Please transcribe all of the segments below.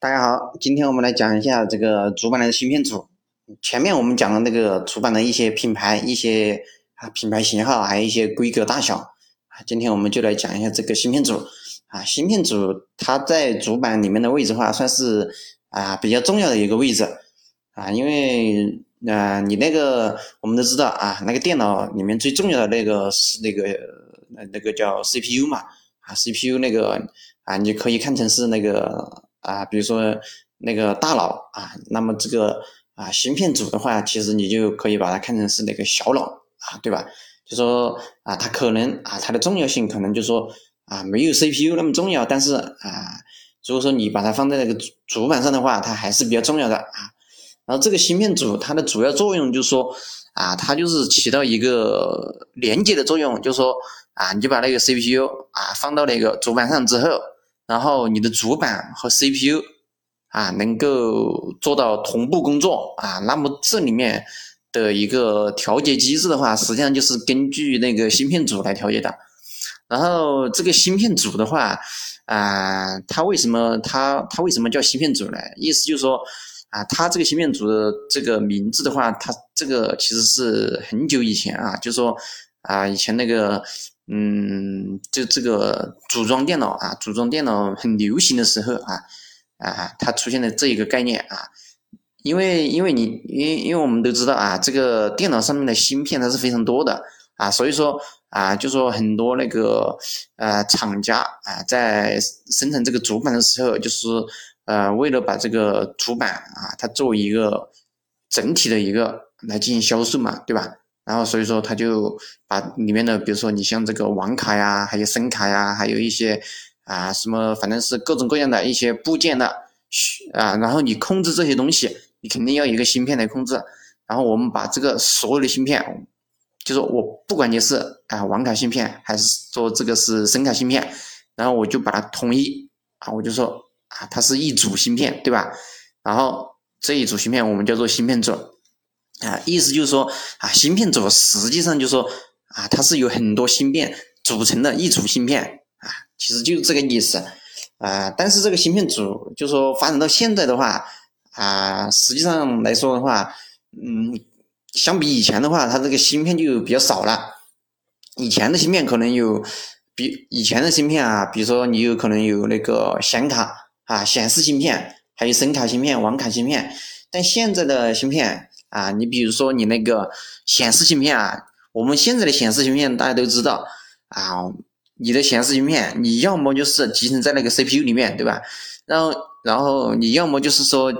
大家好，今天我们来讲一下这个主板的芯片组。前面我们讲了那个主板的一些品牌、一些啊品牌型号，还有一些规格大小啊。今天我们就来讲一下这个芯片组啊。芯片组它在主板里面的位置的话，算是啊比较重要的一个位置啊，因为啊你那个我们都知道啊，那个电脑里面最重要的那个是那个那个叫 CPU 嘛啊，CPU 那个啊，你可以看成是那个。啊，比如说那个大脑啊，那么这个啊芯片组的话，其实你就可以把它看成是那个小脑啊，对吧？就说啊，它可能啊，它的重要性可能就说啊，没有 CPU 那么重要，但是啊，如果说你把它放在那个主主板上的话，它还是比较重要的啊。然后这个芯片组它的主要作用就是说啊，它就是起到一个连接的作用，就是说啊，你就把那个 CPU 啊放到那个主板上之后。然后你的主板和 CPU 啊能够做到同步工作啊，那么这里面的一个调节机制的话，实际上就是根据那个芯片组来调节的。然后这个芯片组的话啊，它为什么它它为什么叫芯片组呢？意思就是说啊，它这个芯片组的这个名字的话，它这个其实是很久以前啊，就说啊以前那个。嗯，就这个组装电脑啊，组装电脑很流行的时候啊，啊，它出现的这一个概念啊，因为因为你因因为我们都知道啊，这个电脑上面的芯片它是非常多的啊，所以说啊，就说很多那个呃厂家啊，在生产这个主板的时候，就是呃为了把这个主板啊，它作为一个整体的一个来进行销售嘛，对吧？然后所以说他就把里面的，比如说你像这个网卡呀，还有声卡呀，还有一些啊什么，反正是各种各样的一些部件的啊，然后你控制这些东西，你肯定要一个芯片来控制。然后我们把这个所有的芯片，就是我不管你是啊网卡芯片，还是说这个是声卡芯片，然后我就把它统一啊，我就说啊它是一组芯片，对吧？然后这一组芯片我们叫做芯片组。啊，意思就是说啊，芯片组实际上就是说啊，它是由很多芯片组成的一组芯片啊，其实就是这个意思啊。但是这个芯片组就是说发展到现在的话啊，实际上来说的话，嗯，相比以前的话，它这个芯片就比较少了。以前的芯片可能有比以前的芯片啊，比如说你有可能有那个显卡啊、显示芯片，还有声卡芯片、网卡芯片，但现在的芯片。啊，你比如说你那个显示芯片啊，我们现在的显示芯片大家都知道啊，你的显示芯片你要么就是集成在那个 CPU 里面，对吧？然后然后你要么就是说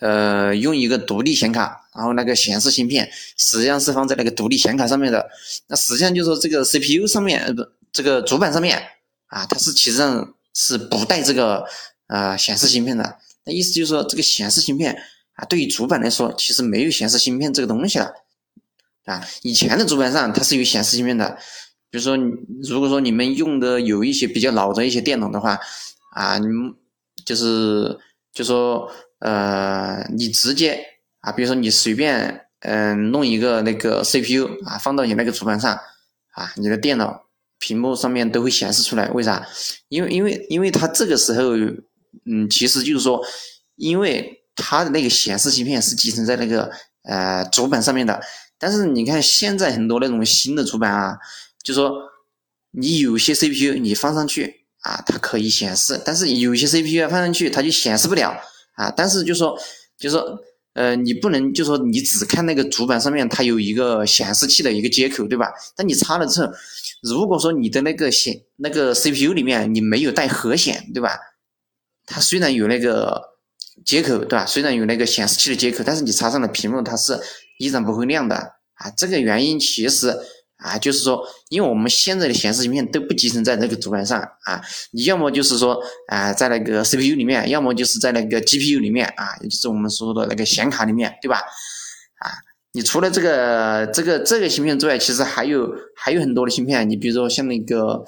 呃用一个独立显卡，然后那个显示芯片实际上是放在那个独立显卡上面的。那实际上就是说这个 CPU 上面呃不这个主板上面啊，它是其实上是不带这个呃显示芯片的。那意思就是说这个显示芯片。啊，对于主板来说，其实没有显示芯片这个东西了，啊，以前的主板上它是有显示芯片的，比如说，如果说你们用的有一些比较老的一些电脑的话，啊，你们就是就说，呃，你直接啊，比如说你随便嗯弄一个那个 CPU 啊，放到你那个主板上，啊，你的电脑屏幕上面都会显示出来，为啥？因为因为因为它这个时候，嗯，其实就是说，因为。它的那个显示芯片是集成在那个呃主板上面的，但是你看现在很多那种新的主板啊，就说你有些 CPU 你放上去啊，它可以显示，但是有些 CPU 放上去它就显示不了啊。但是就说就说呃你不能就说你只看那个主板上面它有一个显示器的一个接口，对吧？但你插了之后，如果说你的那个显那个 CPU 里面你没有带核显，对吧？它虽然有那个。接口对吧？虽然有那个显示器的接口，但是你插上了屏幕，它是依然不会亮的啊。这个原因其实啊，就是说，因为我们现在的显示芯片都不集成在那个主板上啊，你要么就是说啊，在那个 CPU 里面，要么就是在那个 GPU 里面啊，也就是我们说的那个显卡里面，对吧？啊，你除了这个这个这个芯片之外，其实还有还有很多的芯片，你比如说像那个。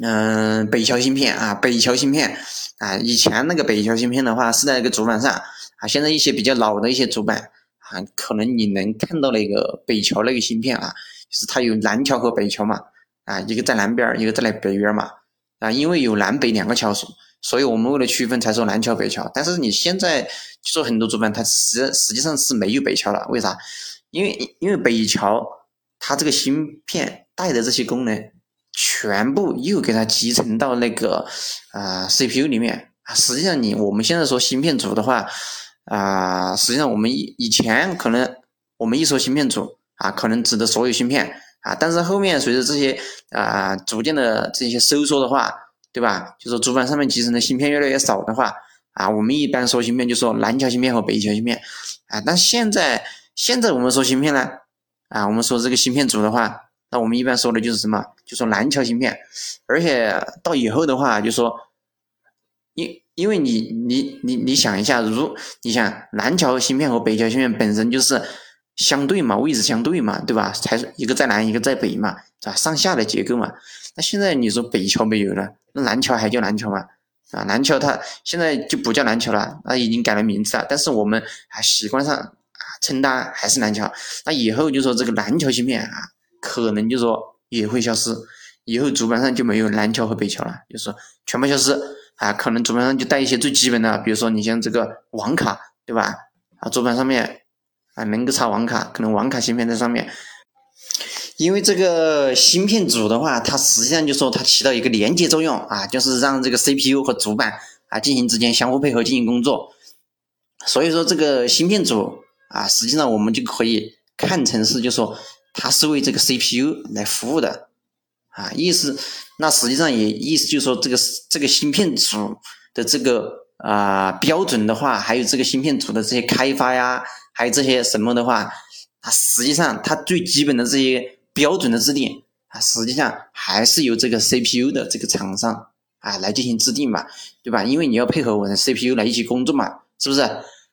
嗯，北桥芯片啊，北桥芯片啊，以前那个北桥芯片的话是在那个主板上啊，现在一些比较老的一些主板啊，可能你能看到那个北桥那个芯片啊，就是它有南桥和北桥嘛啊，一个在南边一个在那北边嘛啊，因为有南北两个桥，所以我们为了区分才说南桥北桥。但是你现在就说很多主板它实实际上是没有北桥了，为啥？因为因为北桥它这个芯片带的这些功能全部又给它集成到那个啊 CPU 里面啊。实际上你我们现在说芯片组的话啊，实际上我们以以前可能我们一说芯片组啊，可能指的所有芯片啊，但是后面随着这些啊逐渐的这些收缩的话。对吧？就是主板上面集成的芯片越来越少的话，啊，我们一般说芯片就说南桥芯片和北桥芯片，啊，但现在现在我们说芯片呢，啊，我们说这个芯片组的话，那我们一般说的就是什么？就说南桥芯片，而且到以后的话，就说，因因为你你你你想一下，如你想南桥芯片和北桥芯片本身就是相对嘛，位置相对嘛，对吧？才是一个在南，一个在北嘛，是吧？上下的结构嘛。那现在你说北桥没有了。那南桥还叫南桥吗？啊，南桥它现在就不叫南桥了，那已经改了名字了。但是我们还习惯上啊称它还是南桥。那以后就说这个南桥芯片啊，可能就说也会消失，以后主板上就没有南桥和北桥了，就是全部消失啊。可能主板上就带一些最基本的，比如说你像这个网卡，对吧？啊，主板上面啊能够插网卡，可能网卡芯片在上面。因为这个芯片组的话，它实际上就说它起到一个连接作用啊，就是让这个 CPU 和主板啊进行之间相互配合进行工作。所以说这个芯片组啊，实际上我们就可以看成是就说它是为这个 CPU 来服务的啊，意思那实际上也意思就是说这个这个芯片组的这个啊标准的话，还有这个芯片组的这些开发呀，还有这些什么的话，它实际上它最基本的这些。标准的制定啊，实际上还是由这个 CPU 的这个厂商啊来进行制定嘛，对吧？因为你要配合我的 CPU 来一起工作嘛，是不是？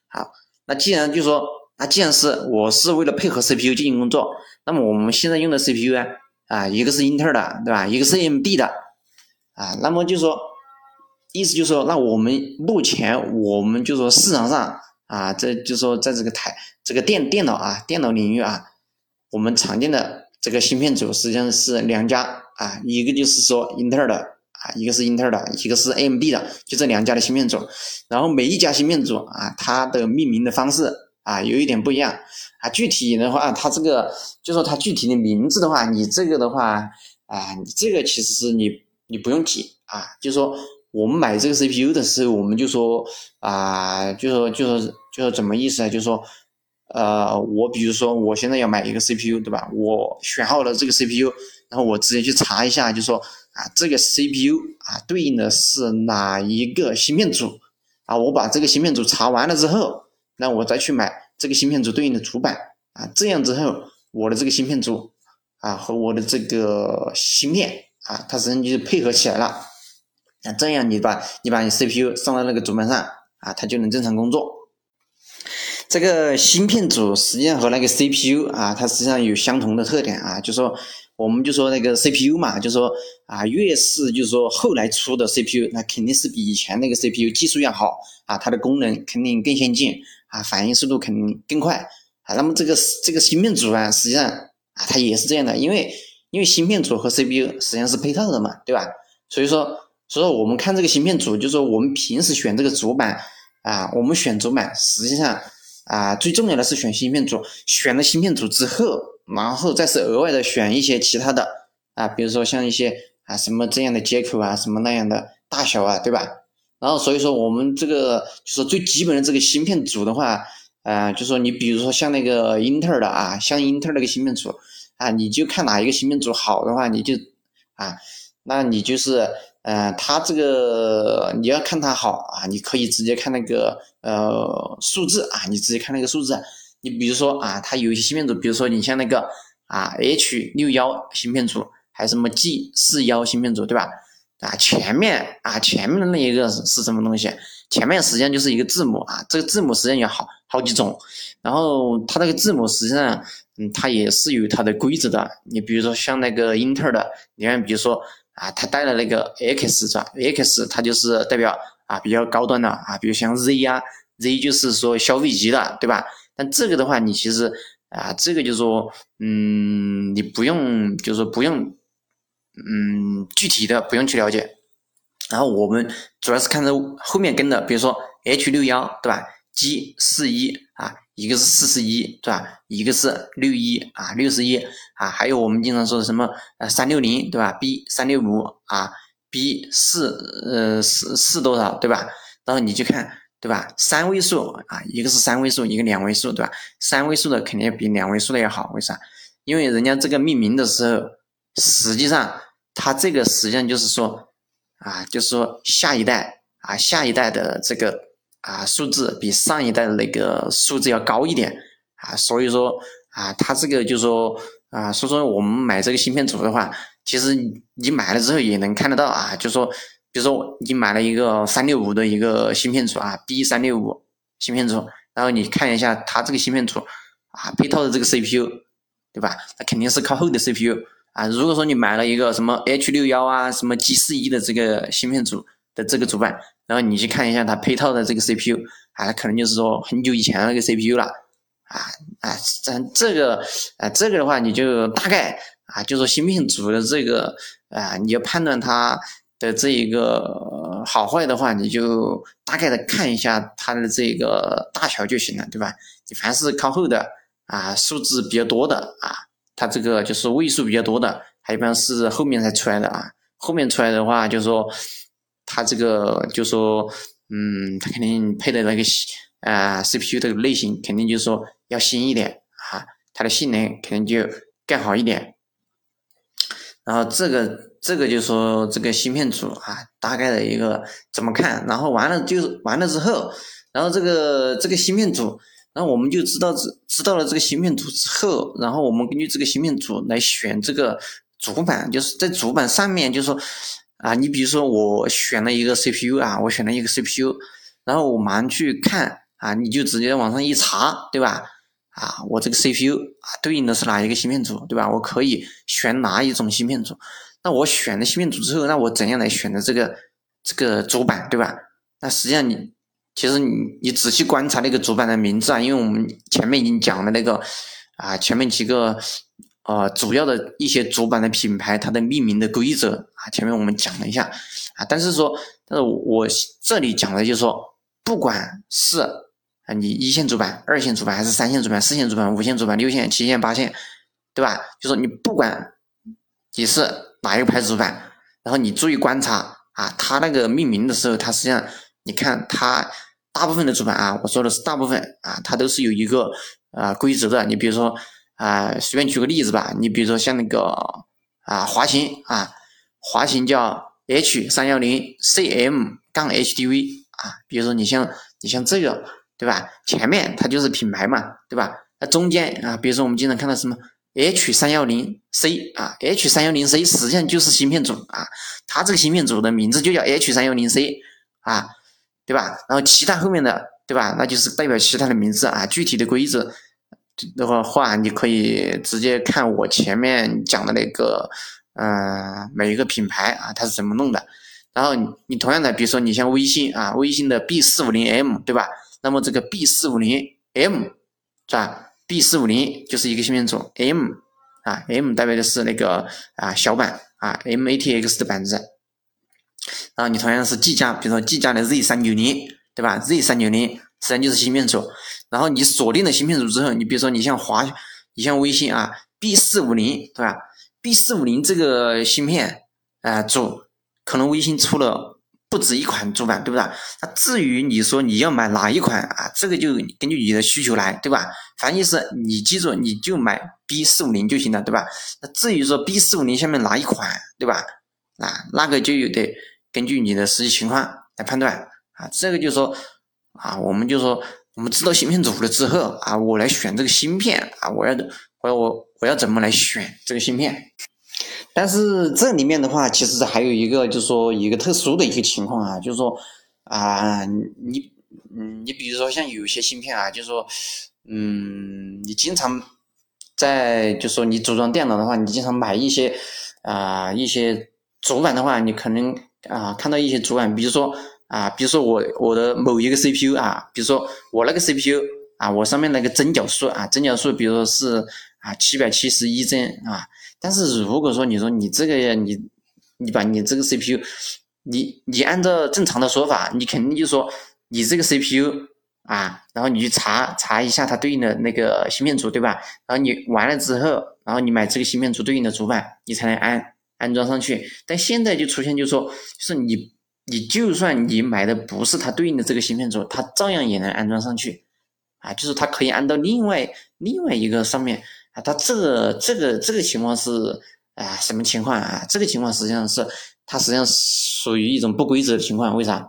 好，那既然就说，那既然是我是为了配合 CPU 进行工作，那么我们现在用的 CPU 啊，啊，一个是英特尔的，对吧？一个是 AMD 的，啊，那么就说，意思就是说，那我们目前我们就说市场上啊，这就说在这个台这个电电脑啊电脑领域啊，我们常见的。这个芯片组实际上是两家啊，一个就是说英特尔的啊，一个是英特尔的，一个是 AMD 的，就这两家的芯片组。然后每一家芯片组啊，它的命名的方式啊有一点不一样啊。具体的话，它这个就说它具体的名字的话，你这个的话啊，你这个其实是你你不用记啊。就说我们买这个 CPU 的时候，我们就说啊，就说就说就说怎么意思啊？就说。呃，我比如说，我现在要买一个 CPU，对吧？我选好了这个 CPU，然后我直接去查一下，就说啊，这个 CPU 啊对应的是哪一个芯片组啊？我把这个芯片组查完了之后，那我再去买这个芯片组对应的主板啊，这样之后，我的这个芯片组啊和我的这个芯片啊，它实际上就是配合起来了。那这样你把你把你 CPU 上到那个主板上啊，它就能正常工作。这个芯片组实际上和那个 CPU 啊，它实际上有相同的特点啊，就说我们就说那个 CPU 嘛，就说啊，越是就是说后来出的 CPU，那肯定是比以前那个 CPU 技术要好啊，它的功能肯定更先进啊，反应速度肯定更快啊。那么这个这个芯片组啊，实际上啊，它也是这样的，因为因为芯片组和 CPU 实际上是配套的嘛，对吧？所以说，所以说我们看这个芯片组，就是说我们平时选这个主板啊，我们选主板实际上。啊，最重要的是选芯片组，选了芯片组之后，然后再是额外的选一些其他的啊，比如说像一些啊什么这样的接口啊，什么那样的大小啊，对吧？然后所以说我们这个就是最基本的这个芯片组的话，啊，就说你比如说像那个英特尔的啊，像英特尔那个芯片组啊，你就看哪一个芯片组好的话，你就啊，那你就是。呃，它这个你要看它好啊，你可以直接看那个呃数字啊，你直接看那个数字。你比如说啊，它有一些芯片组，比如说你像那个啊 H 六幺芯片组，还什么 G 四幺芯片组，对吧？啊，前面啊前面的那一个是什么东西？前面实际上就是一个字母啊，这个字母实际上有好好几种，然后它那个字母实际上嗯，它也是有它的规则的。你比如说像那个英特尔的，你看比如说。啊，它带了那个 X 是吧？X 它就是代表啊比较高端的啊，比如像 Z 呀，Z 就是说消费级的，对吧？但这个的话，你其实啊，这个就是说，嗯，你不用，就是说不用，嗯，具体的不用去了解然后我们主要是看着后面跟的，比如说 H 六幺对吧？G 四一啊，一个是四十一对吧？一个是六一啊，六十一啊，还有我们经常说的什么呃三六零对吧？B 三六五啊，B 四呃四四多少对吧？然后你就看对吧？三位数啊，一个是三位数，一个两位数对吧？三位数的肯定比两位数的要好，为啥？因为人家这个命名的时候，实际上它这个实际上就是说。啊，就是说下一代啊，下一代的这个啊数字比上一代的那个数字要高一点啊，所以说啊，它这个就是说啊，所以说我们买这个芯片组的话，其实你买了之后也能看得到啊，就是说比如说你买了一个三六五的一个芯片组啊，B 三六五芯片组，然后你看一下它这个芯片组啊配套的这个 CPU，对吧？那肯定是靠后的 CPU。啊，如果说你买了一个什么 H 六幺啊，什么 G 四一的这个芯片组的这个主板，然后你去看一下它配套的这个 CPU，啊，可能就是说很久以前那个 CPU 了，啊啊，咱这个啊这个的话，你就大概啊，就说芯片组的这个啊，你要判断它的这一个好坏的话，你就大概的看一下它的这个大小就行了，对吧？你凡是靠后的啊，数字比较多的啊。它这个就是位数比较多的，它一般是后面才出来的啊。后面出来的话，就是说它这个就说，嗯，它肯定配的那个啊 CPU 的类型肯定就是说要新一点啊，它的性能肯定就更好一点。然后这个这个就说这个芯片组啊，大概的一个怎么看？然后完了就完了之后，然后这个这个芯片组。然后我们就知道这知道了这个芯片组之后，然后我们根据这个芯片组来选这个主板，就是在主板上面，就是说啊，你比如说我选了一个 CPU 啊，我选了一个 CPU，然后我马上去看啊，你就直接往上一查，对吧？啊，我这个 CPU 啊对应的是哪一个芯片组，对吧？我可以选哪一种芯片组？那我选了芯片组之后，那我怎样来选择这个这个主板，对吧？那实际上你。其实你你仔细观察那个主板的名字啊，因为我们前面已经讲了那个啊，前面几个呃主要的一些主板的品牌它的命名的规则啊，前面我们讲了一下啊，但是说，但是我这里讲的就是说，不管是啊你一线主板、二线主板，还是三线主板、四线主板、五线主板、六线、七线、八线，对吧？就说你不管你是哪一个牌子主板，然后你注意观察啊，它那个命名的时候，它实际上。你看它大部分的主板啊，我说的是大部分啊，它都是有一个啊规则的。你比如说啊，随便举个例子吧，你比如说像那个啊华行啊，华行叫 H 三幺零 CM 杠 HDV 啊，比如说你像你像这个对吧？前面它就是品牌嘛，对吧？那中间啊，比如说我们经常看到什么 H 三幺零 C 啊，H 三幺零 C 实际上就是芯片组啊，它这个芯片组的名字就叫 H 三幺零 C 啊。对吧？然后其他后面的，对吧？那就是代表其他的名字啊。具体的规则的话，你可以直接看我前面讲的那个，嗯，每一个品牌啊，它是怎么弄的。然后你同样的，比如说你像微信啊，微信的 B 四五零 M，对吧？那么这个 B 四五零 M 是吧？B 四五零就是一个芯片组，M 啊，M 代表的是那个啊小板啊，MATX 的板子。然后你同样是技嘉，比如说技嘉的 Z 三九零，对吧？Z 三九零实际上就是芯片组。然后你锁定了芯片组之后，你比如说你像华，你像微信啊，B 四五零，对吧？B 四五零这个芯片啊组，可能微信出了不止一款主板，对不对？那至于你说你要买哪一款啊，这个就根据你的需求来，对吧？反正意思你记住，你就买 B 四五零就行了，对吧？那至于说 B 四五零下面哪一款，对吧？那那个就有得。根据你的实际情况来判断啊，这个就是说啊，我们就说我们知道芯片组了之后啊，我来选这个芯片啊，我要我要我我要怎么来选这个芯片？但是这里面的话，其实还有一个就是说一个特殊的一个情况啊，就是说啊，你嗯，你比如说像有些芯片啊，就是说嗯，你经常在就是说你组装电脑的话，你经常买一些啊一些主板的话，你可能。啊，看到一些主板，比如说啊，比如说我我的某一个 CPU 啊，比如说我那个 CPU 啊，我上面那个针脚数啊，针脚数，比如说是啊七百七十一帧啊，但是如果说你说你这个你你把你这个 CPU 你你按照正常的说法，你肯定就说你这个 CPU 啊，然后你去查查一下它对应的那个芯片组，对吧？然后你完了之后，然后你买这个芯片组对应的主板，你才能安安装上去。但现在就出现，就说就是你你就算你买的不是它对应的这个芯片组，它照样也能安装上去啊，就是它可以安到另外另外一个上面啊。它这个这个这个情况是啊什么情况啊？这个情况实际上是。它实际上属于一种不规则的情况，为啥？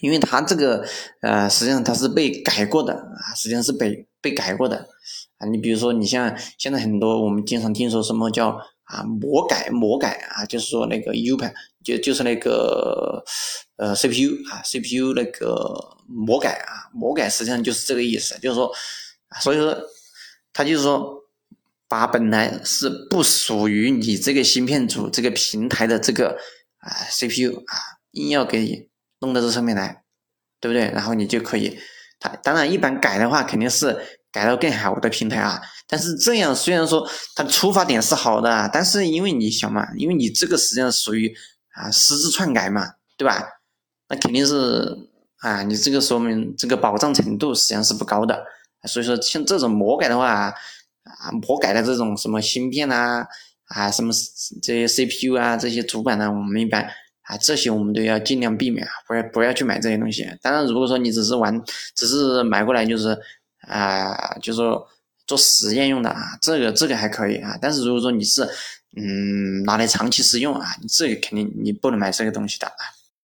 因为它这个呃，实际上它是被改过的啊，实际上是被被改过的啊。你比如说，你像现在很多我们经常听说什么叫啊魔改魔改啊，就是说那个 U 盘就就是那个呃 CPU 啊 CPU 那个魔改啊魔改，实际上就是这个意思，就是说，所以说他就是说。把本来是不属于你这个芯片组这个平台的这个啊 CPU 啊，硬要给你弄到这上面来，对不对？然后你就可以，他当然一般改的话肯定是改到更好的平台啊。但是这样虽然说它的出发点是好的，但是因为你想嘛，因为你这个实际上属于啊私自篡改嘛，对吧？那肯定是啊，你这个说明这个保障程度实际上是不高的。所以说像这种魔改的话。啊，魔改的这种什么芯片啊，啊，什么这些 CPU 啊，这些主板呢，我们一般啊，这些我们都要尽量避免啊，不要不要去买这些东西。当然，如果说你只是玩，只是买过来就是啊，就是说做实验用的啊，这个这个还可以啊。但是如果说你是嗯拿来长期使用啊，这个肯定你不能买这个东西的啊。